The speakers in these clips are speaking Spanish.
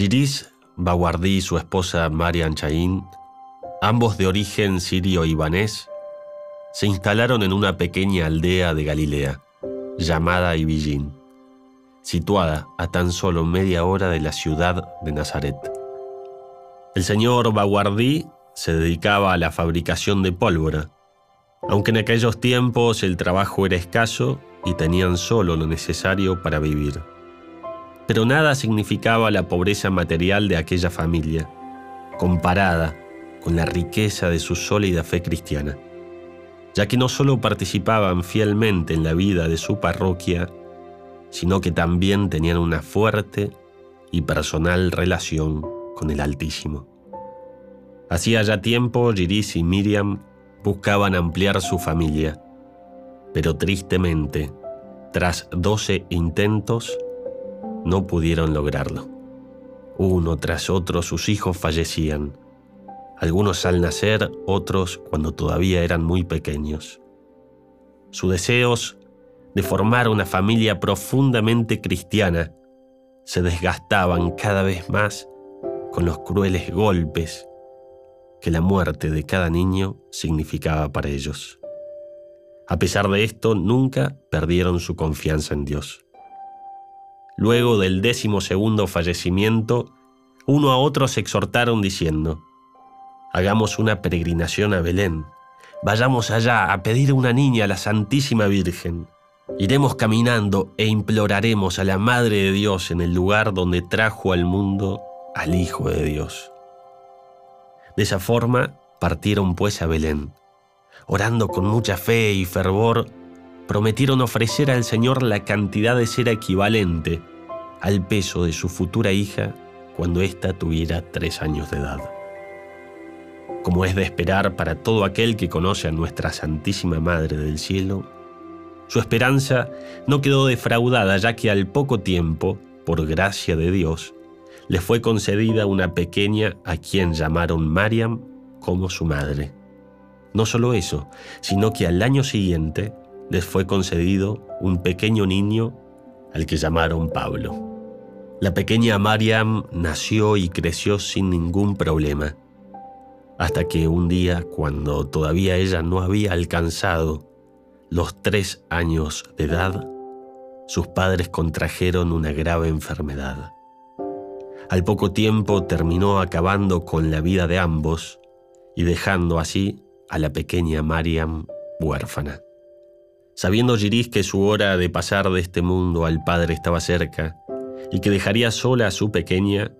Giris Bawardi y su esposa Marian Chain, ambos de origen sirio-ibanés, se instalaron en una pequeña aldea de Galilea, llamada Ibillín, situada a tan solo media hora de la ciudad de Nazaret. El señor Bawardi se dedicaba a la fabricación de pólvora, aunque en aquellos tiempos el trabajo era escaso y tenían solo lo necesario para vivir. Pero nada significaba la pobreza material de aquella familia, comparada con la riqueza de su sólida fe cristiana, ya que no solo participaban fielmente en la vida de su parroquia, sino que también tenían una fuerte y personal relación con el Altísimo. Hacía ya tiempo Giris y Miriam buscaban ampliar su familia, pero tristemente, tras doce intentos, no pudieron lograrlo. Uno tras otro sus hijos fallecían, algunos al nacer, otros cuando todavía eran muy pequeños. Sus deseos de formar una familia profundamente cristiana se desgastaban cada vez más con los crueles golpes que la muerte de cada niño significaba para ellos. A pesar de esto, nunca perdieron su confianza en Dios. Luego del décimo segundo fallecimiento, uno a otro se exhortaron diciendo, Hagamos una peregrinación a Belén, vayamos allá a pedir una niña a la Santísima Virgen. Iremos caminando e imploraremos a la Madre de Dios en el lugar donde trajo al mundo al Hijo de Dios. De esa forma partieron pues a Belén. Orando con mucha fe y fervor, prometieron ofrecer al Señor la cantidad de cera equivalente al peso de su futura hija cuando ésta tuviera tres años de edad. Como es de esperar para todo aquel que conoce a nuestra Santísima Madre del Cielo, su esperanza no quedó defraudada ya que al poco tiempo, por gracia de Dios, le fue concedida una pequeña a quien llamaron Mariam como su madre. No solo eso, sino que al año siguiente les fue concedido un pequeño niño al que llamaron Pablo. La pequeña Mariam nació y creció sin ningún problema, hasta que un día, cuando todavía ella no había alcanzado los tres años de edad, sus padres contrajeron una grave enfermedad. Al poco tiempo terminó acabando con la vida de ambos y dejando así a la pequeña Mariam huérfana. Sabiendo Giris que su hora de pasar de este mundo al Padre estaba cerca y que dejaría sola a su pequeña,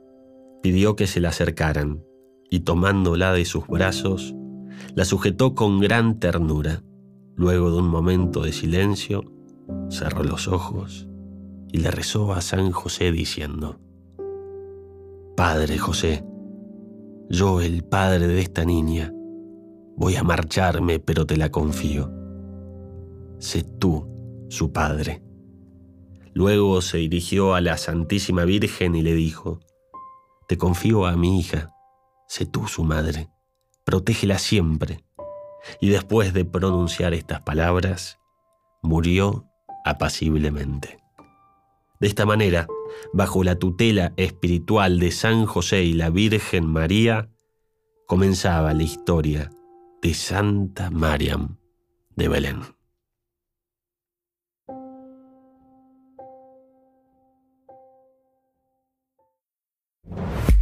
pidió que se la acercaran y tomándola de sus brazos, la sujetó con gran ternura. Luego de un momento de silencio, cerró los ojos y le rezó a San José diciendo, Padre José, yo el padre de esta niña, voy a marcharme, pero te la confío. Sé tú su padre. Luego se dirigió a la Santísima Virgen y le dijo, Te confío a mi hija, sé tú su madre, protégela siempre. Y después de pronunciar estas palabras, murió apaciblemente. De esta manera, bajo la tutela espiritual de San José y la Virgen María, comenzaba la historia de Santa Mariam de Belén.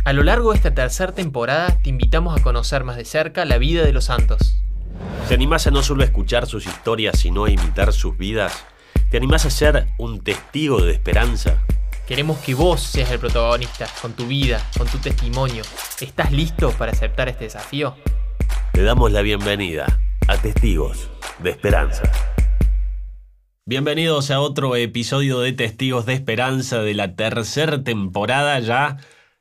A lo largo de esta tercera temporada te invitamos a conocer más de cerca la vida de los santos. ¿Te animás a no solo escuchar sus historias, sino a imitar sus vidas? ¿Te animás a ser un testigo de esperanza? Queremos que vos seas el protagonista, con tu vida, con tu testimonio. ¿Estás listo para aceptar este desafío? Te damos la bienvenida a Testigos de Esperanza. Bienvenidos a otro episodio de Testigos de Esperanza de la tercera temporada ya.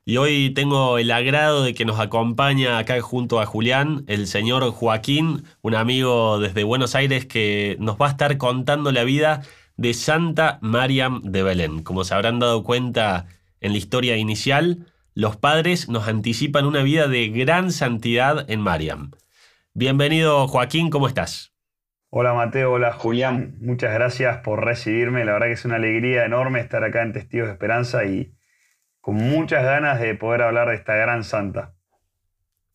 Y hoy tengo el agrado de que nos acompaña acá junto a Julián, el señor Joaquín, un amigo desde Buenos Aires que nos va a estar contando la vida de Santa Mariam de Belén. Como se habrán dado cuenta en la historia inicial, los padres nos anticipan una vida de gran santidad en Mariam. Bienvenido Joaquín, ¿cómo estás? Hola Mateo, hola Julián, muchas gracias por recibirme. La verdad que es una alegría enorme estar acá en Testigos de Esperanza y con muchas ganas de poder hablar de esta gran santa.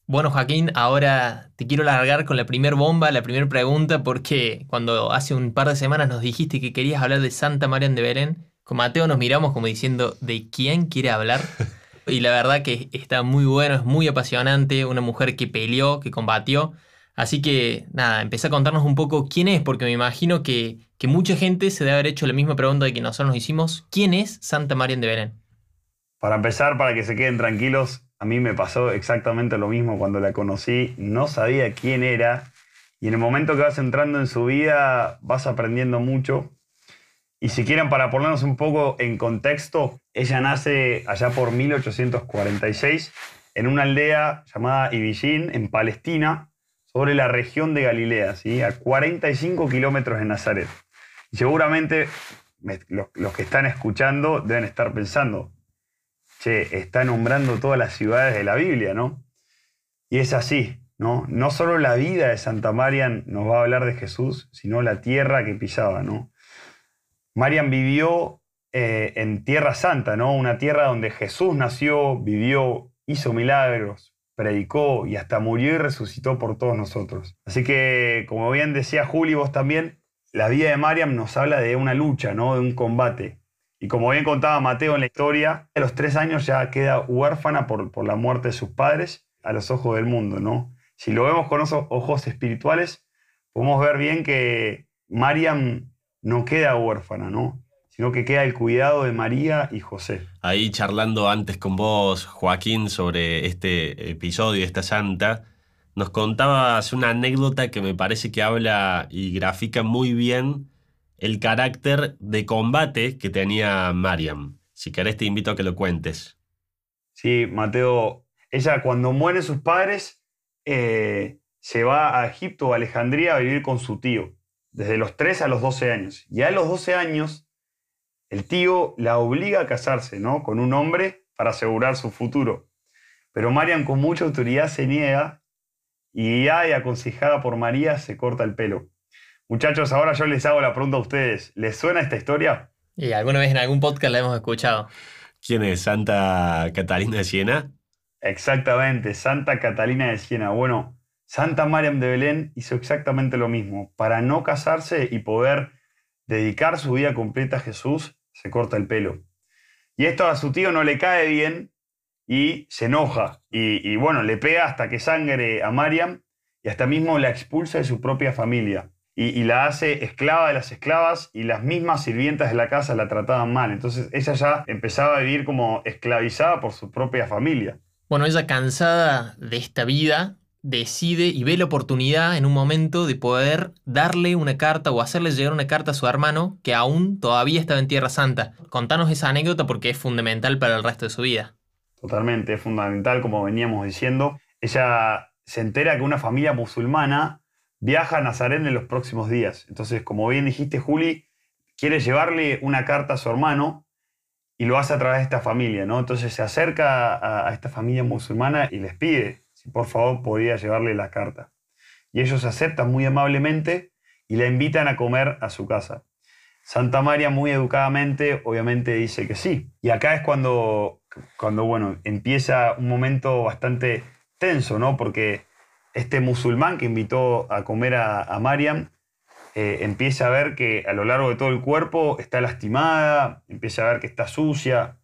Bueno, Joaquín, ahora te quiero largar con la primera bomba, la primera pregunta, porque cuando hace un par de semanas nos dijiste que querías hablar de Santa María de Belén, con Mateo nos miramos como diciendo, ¿de quién quiere hablar? Y la verdad que está muy bueno, es muy apasionante, una mujer que peleó, que combatió. Así que nada, empecé a contarnos un poco quién es, porque me imagino que, que mucha gente se debe haber hecho la misma pregunta de que nosotros nos hicimos. ¿Quién es Santa María de Belén? Para empezar, para que se queden tranquilos, a mí me pasó exactamente lo mismo cuando la conocí. No sabía quién era. Y en el momento que vas entrando en su vida, vas aprendiendo mucho. Y si quieren, para ponernos un poco en contexto, ella nace allá por 1846 en una aldea llamada Ibillín, en Palestina, sobre la región de Galilea, ¿sí? a 45 kilómetros de Nazaret. Y seguramente los, los que están escuchando deben estar pensando, che, está nombrando todas las ciudades de la Biblia, ¿no? Y es así, ¿no? No solo la vida de Santa Marian nos va a hablar de Jesús, sino la tierra que pisaba, ¿no? Marian vivió eh, en Tierra Santa, ¿no? Una tierra donde Jesús nació, vivió, hizo milagros, predicó y hasta murió y resucitó por todos nosotros. Así que, como bien decía Juli, vos también, la vida de Mariam nos habla de una lucha, ¿no? De un combate. Y como bien contaba Mateo en la historia, a los tres años ya queda huérfana por, por la muerte de sus padres a los ojos del mundo, ¿no? Si lo vemos con esos ojos espirituales, podemos ver bien que Mariam no queda huérfana, ¿no? Sino que queda el cuidado de María y José. Ahí charlando antes con vos, Joaquín, sobre este episodio, esta santa, nos contabas una anécdota que me parece que habla y grafica muy bien el carácter de combate que tenía Mariam. Si querés te invito a que lo cuentes. Sí, Mateo, ella cuando mueren sus padres eh, se va a Egipto a Alejandría a vivir con su tío, desde los 3 a los 12 años. Y a los 12 años, el tío la obliga a casarse ¿no? con un hombre para asegurar su futuro. Pero Mariam con mucha autoridad se niega y ya aconsejada por María se corta el pelo. Muchachos, ahora yo les hago la pregunta a ustedes. ¿Les suena esta historia? Y alguna vez en algún podcast la hemos escuchado. ¿Quién es? ¿Santa Catalina de Siena? Exactamente, Santa Catalina de Siena. Bueno, Santa Mariam de Belén hizo exactamente lo mismo. Para no casarse y poder dedicar su vida completa a Jesús, se corta el pelo. Y esto a su tío no le cae bien y se enoja. Y, y bueno, le pega hasta que sangre a Mariam y hasta mismo la expulsa de su propia familia y, la hace esclava de las esclavas y las mismas sirvientas de la casa la trataban mal. Entonces ella ya empezaba a vivir como esclavizada por su propia familia. Bueno, ella cansada de esta vida decide y ve la oportunidad en un momento de poder darle una carta o hacerle llegar una carta a su hermano que aún todavía estaba en Tierra Santa. Contanos esa anécdota porque es fundamental para el resto de su vida. Totalmente, es fundamental, como veníamos diciendo. Ella se entera que una familia musulmana viaja a Nazaret en los próximos días. Entonces, como bien dijiste, Juli quiere llevarle una carta a su hermano y lo hace a través de esta familia, ¿no? Entonces se acerca a, esta familia musulmana y les pide si por favor podía llevarle la carta. Y ellos aceptan muy amablemente y la invitan a comer a su casa. Santa María muy educadamente obviamente dice que sí. Y acá es cuando, cuando bueno, empieza un momento bastante tenso, ¿no? Porque este musulmán que invitó a comer a, Mariam eh, empieza a ver que a lo largo de todo el cuerpo está lastimada, empieza a ver que está sucia.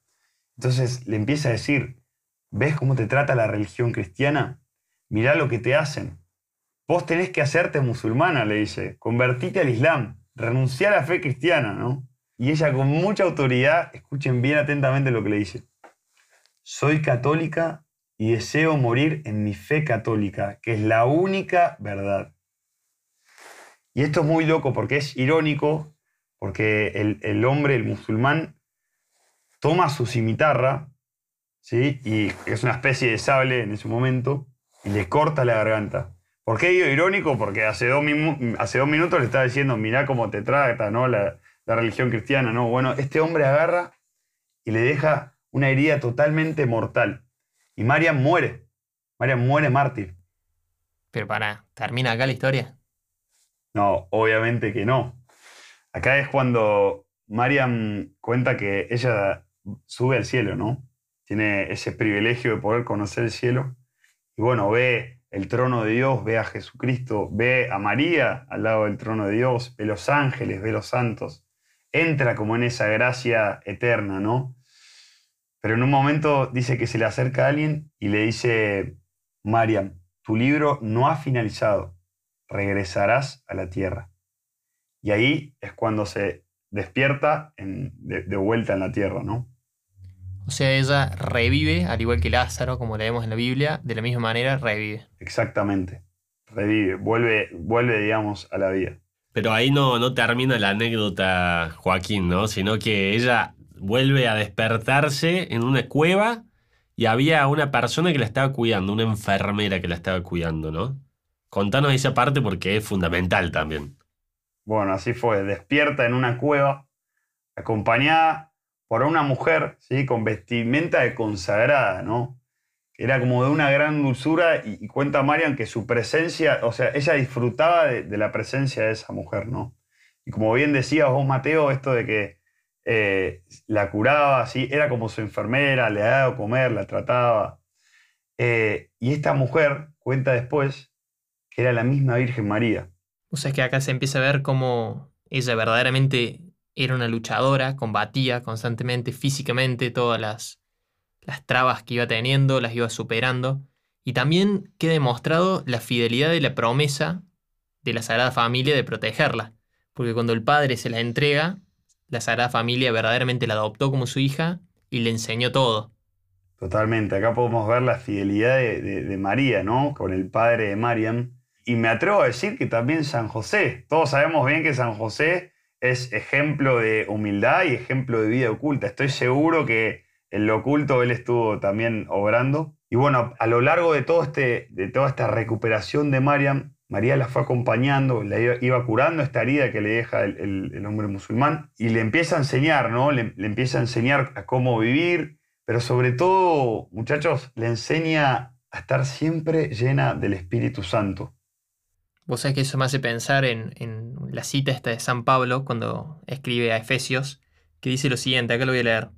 Entonces le empieza a decir, ¿ves cómo te trata la religión cristiana? Mirá lo que te hacen. Vos tenés que hacerte musulmana, le dice, convertite al Islam, renunciar a la fe cristiana, ¿no? Y ella con mucha autoridad, escuchen bien atentamente lo que le dice. Soy católica y deseo morir en mi fe católica, que es la única verdad. Y esto es muy loco porque es irónico, porque el, hombre, el musulmán, toma su cimitarra, ¿sí? y es una especie de sable en ese momento, y le corta la garganta. ¿Por qué digo irónico? Porque hace dos, hace dos minutos le estaba diciendo, mirá cómo te trata ¿no? la, la religión cristiana. ¿no? Bueno, este hombre agarra y le deja una herida totalmente mortal. Y Mariam muere. Mariam muere mártir. Pero para, ¿termina acá la historia? No, obviamente que no. Acá es cuando Mariam cuenta que ella sube al cielo, ¿no? tiene ese privilegio de poder conocer el cielo. Y bueno, ve el trono de Dios, ve a Jesucristo, ve a María al lado del trono de Dios, ve los ángeles, ve los santos. Entra como en esa gracia eterna, ¿no? Pero en un momento dice que se le acerca a alguien y le dice, Mariam, tu libro no ha finalizado, regresarás a la tierra. Y ahí es cuando se despierta de, vuelta en la tierra, ¿no? O sea, ella revive, al igual que Lázaro, como leemos en la Biblia, de la misma manera revive. Exactamente, revive, vuelve, vuelve digamos, a la vida. Pero ahí no, no termina la anécdota, Joaquín, ¿no? Sino que ella vuelve a despertarse en una cueva y había una persona que la estaba cuidando, una enfermera que la estaba cuidando, ¿no? Contanos esa parte porque es fundamental también. Bueno, así fue. Despierta en una cueva, acompañada por una mujer, ¿sí? Con vestimenta de consagrada, ¿no? Era como de una gran dulzura y, cuenta Marian que su presencia, o sea, ella disfrutaba de, la presencia de esa mujer, ¿no? Y como bien decías vos, Mateo, esto de que eh, la curaba, ¿sí? Era como su enfermera, le daba a comer, la trataba. Eh, y esta mujer cuenta después que era la misma Virgen María. O sea, que acá se empieza a ver cómo ella verdaderamente era una luchadora, combatía constantemente, físicamente, todas las, las trabas que iba teniendo, las iba superando. Y también queda demostrado la fidelidad de la promesa de la Sagrada Familia de protegerla. Porque cuando el padre se la entrega, la Sagrada Familia verdaderamente la adoptó como su hija y le enseñó todo. Totalmente, acá podemos ver la fidelidad de, María, ¿no? Con el padre de Mariam, y me atrevo a decir que también San José. Todos sabemos bien que San José es ejemplo de humildad y ejemplo de vida oculta. Estoy seguro que en lo oculto él estuvo también obrando. Y bueno, a lo largo de, todo este, de toda esta recuperación de Mariam, María la fue acompañando, la iba, curando esta herida que le deja el, hombre musulmán y le empieza a enseñar, ¿no? Le, empieza a enseñar a cómo vivir, pero sobre todo, muchachos, le enseña a estar siempre llena del Espíritu Santo. Vos sabés que eso me hace pensar en, la cita esta de San Pablo cuando escribe a Efesios, que dice lo siguiente, acá lo voy a leer.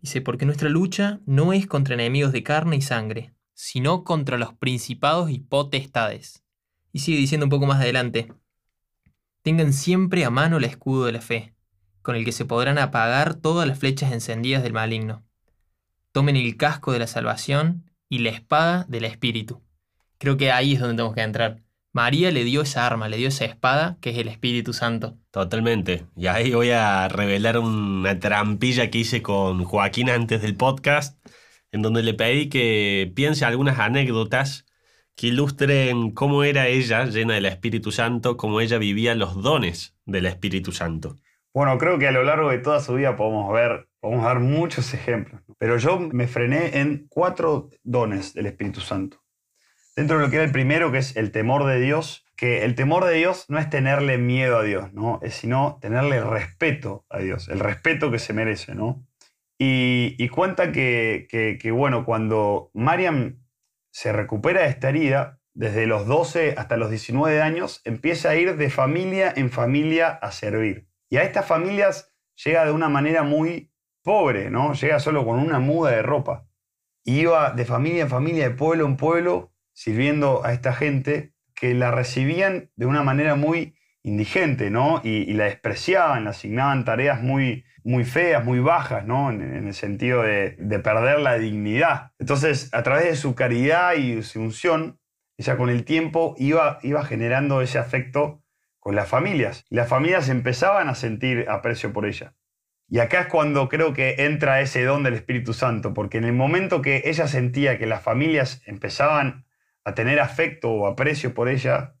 Dice, porque nuestra lucha no es contra enemigos de carne y sangre, sino contra los principados y potestades. Y sigue diciendo un poco más adelante, tengan siempre a mano el escudo de la fe, con el que se podrán apagar todas las flechas encendidas del maligno. Tomen el casco de la salvación y la espada del Espíritu. Creo que ahí es donde tenemos que entrar María le dio esa arma, le dio esa espada, que es el Espíritu Santo. Totalmente. Y ahí voy a revelar una trampilla que hice con Joaquín antes del podcast, en donde le pedí que piense algunas anécdotas que ilustren cómo era ella llena del Espíritu Santo, cómo ella vivía los dones del Espíritu Santo. Bueno, creo que a lo largo de toda su vida podemos ver, podemos ver muchos ejemplos, pero yo me frené en cuatro dones del Espíritu Santo dentro de lo que era el primero, que es el temor de Dios, que el temor de Dios no es tenerle miedo a Dios, ¿no? Es sino tenerle respeto a Dios, el respeto que se merece, ¿no? Y, cuenta que, que, bueno, cuando Mariam se recupera de esta herida, desde los 12 hasta los 19 años, empieza a ir de familia en familia a servir. Y a estas familias llega de una manera muy pobre, ¿no? Llega solo con una muda de ropa. iba de familia en familia, de pueblo en pueblo, sirviendo a esta gente que la recibían de una manera muy indigente, ¿no? Y, la despreciaban, le asignaban tareas muy, muy feas, muy bajas, ¿no? En, el sentido de, perder la dignidad. Entonces, a través de su caridad y su unción, ella con el tiempo iba, iba generando ese afecto con las familias. Las familias empezaban a sentir aprecio por ella. Y acá es cuando creo que entra ese don del Espíritu Santo, porque en el momento que ella sentía que las familias empezaban a tener afecto o aprecio por ella,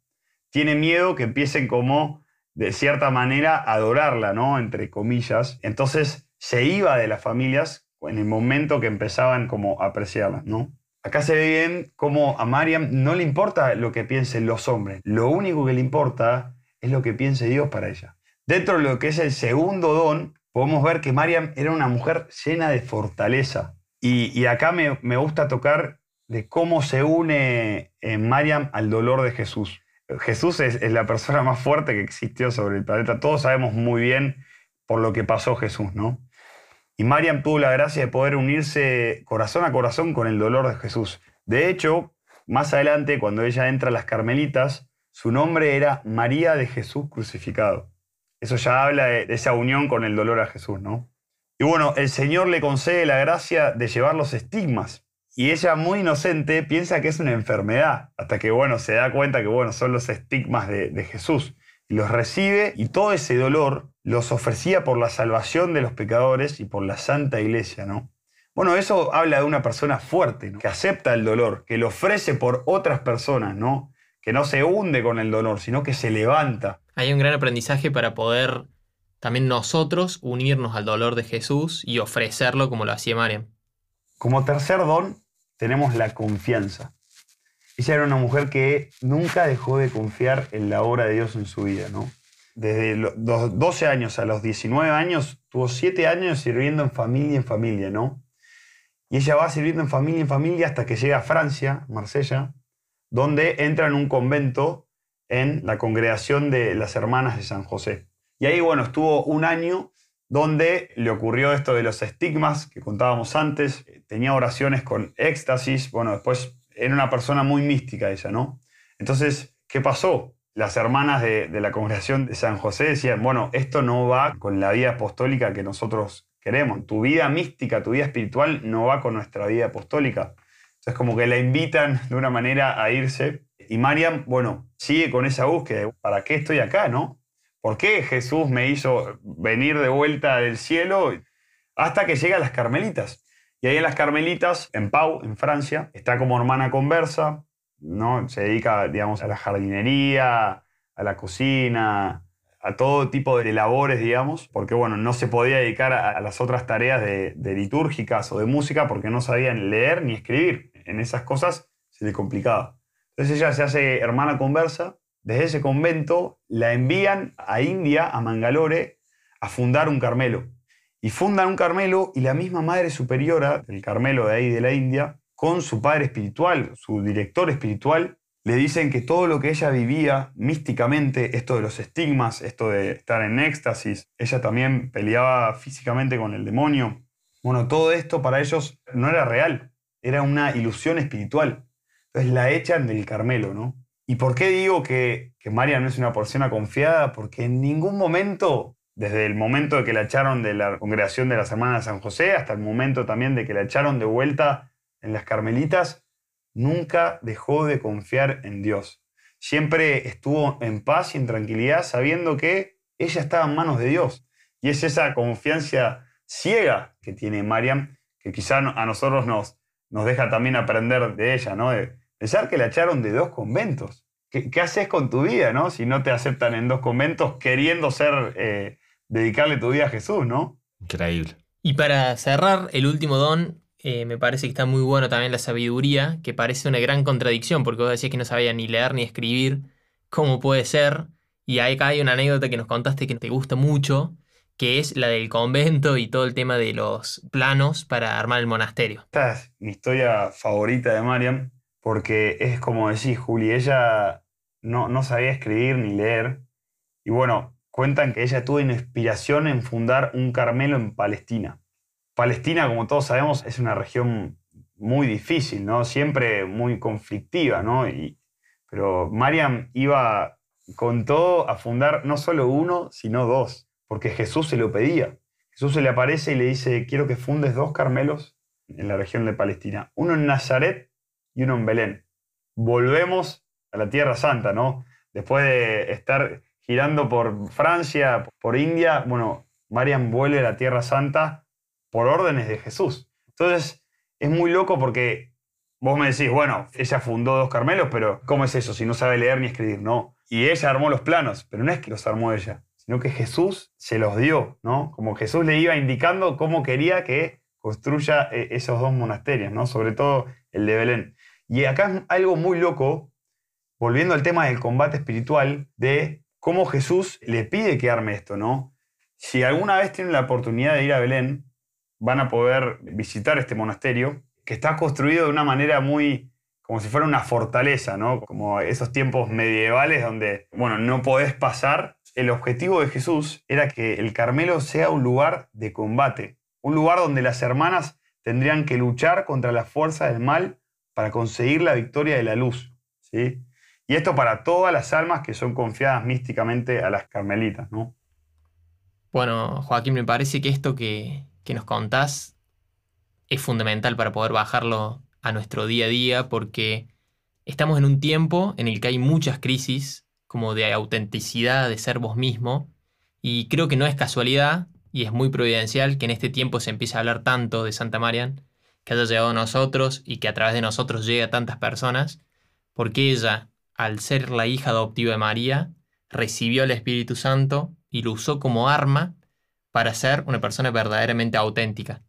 tiene miedo que empiecen como, de cierta manera, adorarla, ¿no? Entre comillas. Entonces se iba de las familias en el momento que empezaban como a apreciarla, ¿no? Acá se ve bien cómo a Mariam no le importa lo que piensen los hombres. Lo único que le importa es lo que piense Dios para ella. Dentro de lo que es el segundo don, podemos ver que Mariam era una mujer llena de fortaleza. Y, acá me, me gusta tocar de cómo se une en eh, Mariam al dolor de Jesús. Jesús es, la persona más fuerte que existió sobre el planeta. Todos sabemos muy bien por lo que pasó Jesús, ¿no? Y Mariam tuvo la gracia de poder unirse corazón a corazón con el dolor de Jesús. De hecho, más adelante, cuando ella entra a las Carmelitas, su nombre era María de Jesús crucificado. Eso ya habla de esa unión con el dolor a Jesús, ¿no? Y bueno, el Señor le concede la gracia de llevar los estigmas. Y ella, muy inocente, piensa que es una enfermedad, hasta que, bueno, se da cuenta que, bueno, son los estigmas de, de Jesús. Y los recibe y todo ese dolor los ofrecía por la salvación de los pecadores y por la Santa Iglesia, ¿no? Bueno, eso habla de una persona fuerte, ¿no? que acepta el dolor, que lo ofrece por otras personas, ¿no? Que no se hunde con el dolor, sino que se levanta. Hay un gran aprendizaje para poder también nosotros unirnos al dolor de Jesús y ofrecerlo como lo hacía Mariam. Como tercer don, tenemos la confianza. Ella era una mujer que nunca dejó de confiar en la obra de Dios en su vida, ¿no? Desde los 12 años a los 19 años, tuvo 7 años sirviendo en familia en familia, ¿no? Y ella va sirviendo en familia en familia hasta que llega a Francia, Marsella, donde entra en un convento en la congregación de las hermanas de San José. Y ahí, bueno, estuvo un año donde le ocurrió esto de los estigmas que contábamos antes, tenía oraciones con éxtasis, bueno, después era una persona muy mística ella, ¿no? Entonces, ¿qué pasó? Las hermanas de, la congregación de San José decían, bueno, esto no va con la vida apostólica que nosotros queremos, tu vida mística, tu vida espiritual no va con nuestra vida apostólica. Entonces, como que la invitan de una manera a irse. Y Mariam, bueno, sigue con esa búsqueda, ¿para qué estoy acá, no? ¿Por qué Jesús me hizo venir de vuelta del cielo? Hasta que llega a las Carmelitas. Y ahí en las Carmelitas, en Pau, en Francia, está como hermana conversa, ¿no? Se dedica, digamos, a la jardinería, a la cocina, a todo tipo de labores, digamos, porque, bueno, no se podía dedicar a, las otras tareas de, litúrgicas o de música porque no sabían leer ni escribir. En esas cosas se le complicaba. Entonces ella se hace hermana conversa desde ese convento la envían a India, a Mangalore, a fundar un Carmelo. Y fundan un Carmelo y la misma Madre Superiora del Carmelo de ahí de la India, con su padre espiritual, su director espiritual, le dicen que todo lo que ella vivía místicamente, esto de los estigmas, esto de estar en éxtasis, ella también peleaba físicamente con el demonio. Bueno, todo esto para ellos no era real, era una ilusión espiritual. Entonces la echan del Carmelo, ¿no? ¿Y por qué digo que, que no es una persona confiada? Porque en ningún momento, desde el momento de que la echaron de la congregación de las hermanas de San José hasta el momento también de que la echaron de vuelta en las Carmelitas, nunca dejó de confiar en Dios. Siempre estuvo en paz y en tranquilidad sabiendo que ella estaba en manos de Dios. Y es esa confianza ciega que tiene Mariam, que quizá a nosotros nos, nos deja también aprender de ella, ¿no? Pensar que la echaron de dos conventos. ¿Qué, haces con tu vida, no? Si no te aceptan en dos conventos queriendo ser, eh, dedicarle tu vida a Jesús, ¿no? Increíble. Y para cerrar, el último don, eh, me parece que está muy bueno también la sabiduría, que parece una gran contradicción, porque vos decías que no sabía ni leer ni escribir. ¿Cómo puede ser? Y acá hay una anécdota que nos contaste que te gusta mucho, que es la del convento y todo el tema de los planos para armar el monasterio. Esta es mi historia favorita de Mariam, porque es como decís, Juli, ella no, sabía escribir ni leer. Y bueno, cuentan que ella tuvo inspiración en fundar un Carmelo en Palestina. Palestina, como todos sabemos, es una región muy difícil, ¿no? Siempre muy conflictiva, ¿no? Y, pero Mariam iba con todo a fundar no solo uno, sino dos, porque Jesús se lo pedía. Jesús se le aparece y le dice, quiero que fundes dos Carmelos en la región de Palestina, uno en Nazaret y uno en Belén. Volvemos a la Tierra Santa, ¿no? Después de estar girando por Francia, por India, bueno, Mariam vuelve a la Tierra Santa por órdenes de Jesús. Entonces, es muy loco porque vos me decís, bueno, ella fundó dos Carmelos, pero ¿cómo es eso si no sabe leer ni escribir? No. Y ella armó los planos, pero no es que los armó ella, sino que Jesús se los dio, ¿no? Como Jesús le iba indicando cómo quería que construya eh, esos dos monasterios, ¿no? Sobre todo el de Belén. Y acá es algo muy loco, volviendo al tema del combate espiritual, de cómo Jesús le pide que arme esto, ¿no? Si alguna vez tienen la oportunidad de ir a Belén, van a poder visitar este monasterio, que está construido de una manera muy, como si fuera una fortaleza, ¿no? Como esos tiempos medievales donde, bueno, no podés pasar. El objetivo de Jesús era que el Carmelo sea un lugar de combate, un lugar donde las hermanas tendrían que luchar contra las fuerzas del mal para conseguir la victoria de la luz. ¿sí? Y esto para todas las almas que son confiadas místicamente a las carmelitas. ¿no? Bueno, Joaquín, me parece que esto que, que nos contás es fundamental para poder bajarlo a nuestro día a día porque estamos en un tiempo en el que hay muchas crisis como de autenticidad, de ser vos mismo, y creo que no es casualidad y es muy providencial que en este tiempo se empiece a hablar tanto de Santa Marian, que haya llegado a nosotros y que a través de nosotros llegue a tantas personas, porque ella, al ser la hija adoptiva de María, recibió el Espíritu Santo y lo usó como arma para ser una persona verdaderamente auténtica.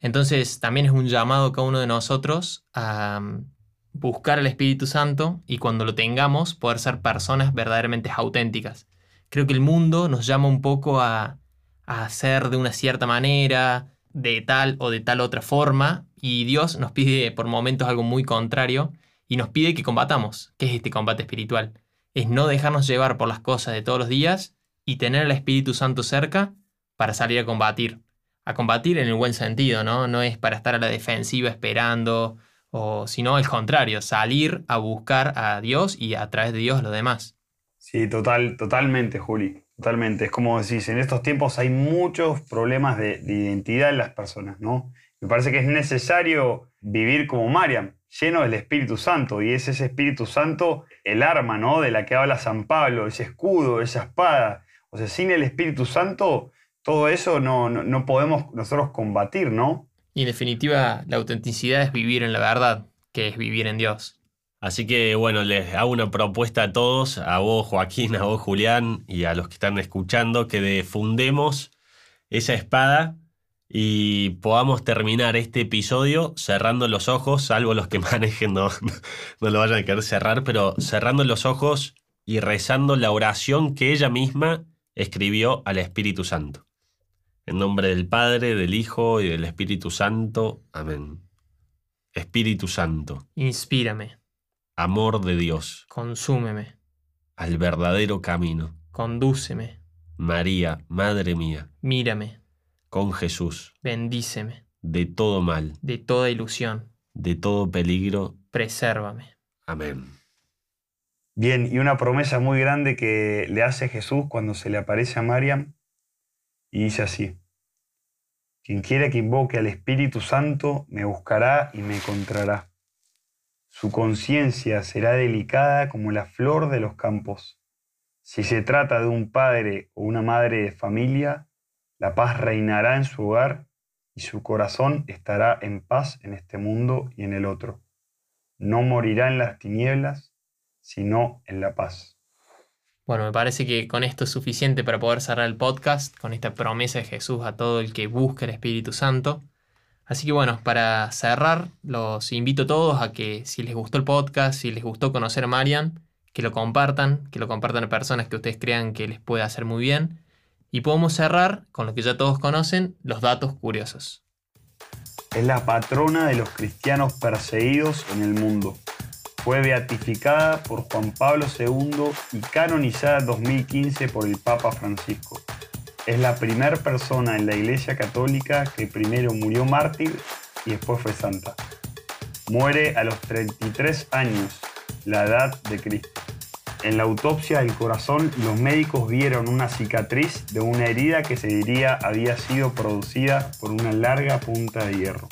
Entonces también es un llamado cada uno de nosotros a mm, buscar el Espíritu Santo y cuando lo tengamos poder ser personas verdaderamente auténticas. Creo que el mundo nos llama un poco a, a hacer de una cierta manera, de tal o de tal otra forma, y Dios nos pide por momentos algo muy contrario y nos pide que combatamos. ¿Qué es este combate espiritual? Es no dejarnos llevar por las cosas de todos los días y tener el Espíritu Santo cerca para salir a combatir. A combatir en el buen sentido, ¿no? No es para estar a la defensiva esperando, o sino al contrario, salir a buscar a Dios y a través de Dios a los demás. Sí, total, totalmente, Juli. Totalmente. Es como decís, en estos tiempos hay muchos problemas de, de identidad en las personas, ¿no? Me parece que es necesario vivir como Mariam, lleno del Espíritu Santo, y es ese Espíritu Santo el arma, ¿no? De la que habla San Pablo, ese escudo, esa espada, o sea, sin el Espíritu Santo, todo eso no, no, podemos nosotros combatir, ¿no? Y en definitiva, la autenticidad es vivir en la verdad, que es vivir en Dios. Así que bueno, les hago una propuesta a todos, a vos Joaquín, a vos Julián y a los que están escuchando, que defundemos esa espada y podamos terminar este episodio cerrando los ojos, salvo los que manejen no, no lo vayan a querer cerrar, pero cerrando los ojos y rezando la oración que ella misma escribió al Espíritu Santo. En nombre del Padre, del Hijo y del Espíritu Santo. Amén. Espíritu Santo. Inspírame. Amor de Dios. Consúmeme. Al verdadero camino. Condúceme. María, Madre mía. Mírame. Con Jesús. Bendíceme. De todo mal. De toda ilusión. De todo peligro. Presérvame. Amén. Bien, y una promesa muy grande que le hace Jesús cuando se le aparece a Mariam, y dice así, quien quiera que invoque al Espíritu Santo me buscará y me encontrará. Su conciencia será delicada como la flor de los campos. Si se trata de un padre o una madre de familia, la paz reinará en su hogar y su corazón estará en paz en este mundo y en el otro. No morirá en las tinieblas, sino en la paz. Bueno, me parece que con esto es suficiente para poder cerrar el podcast, con esta promesa de Jesús a todo el que busca el Espíritu Santo. Así que bueno, para cerrar, los invito a todos a que si les gustó el podcast, si les gustó conocer a Marian, que lo compartan, que lo compartan a personas que ustedes crean que les puede hacer muy bien. Y podemos cerrar con lo que ya todos conocen, los datos curiosos. Es la patrona de los cristianos perseguidos en el mundo. Fue beatificada por Juan Pablo II y canonizada en 2015 por el Papa Francisco. Es la primera persona en la Iglesia Católica que primero murió mártir y después fue santa. Muere a los 33 años, la edad de Cristo. En la autopsia del corazón, los médicos vieron una cicatriz de una herida que se diría había sido producida por una larga punta de hierro.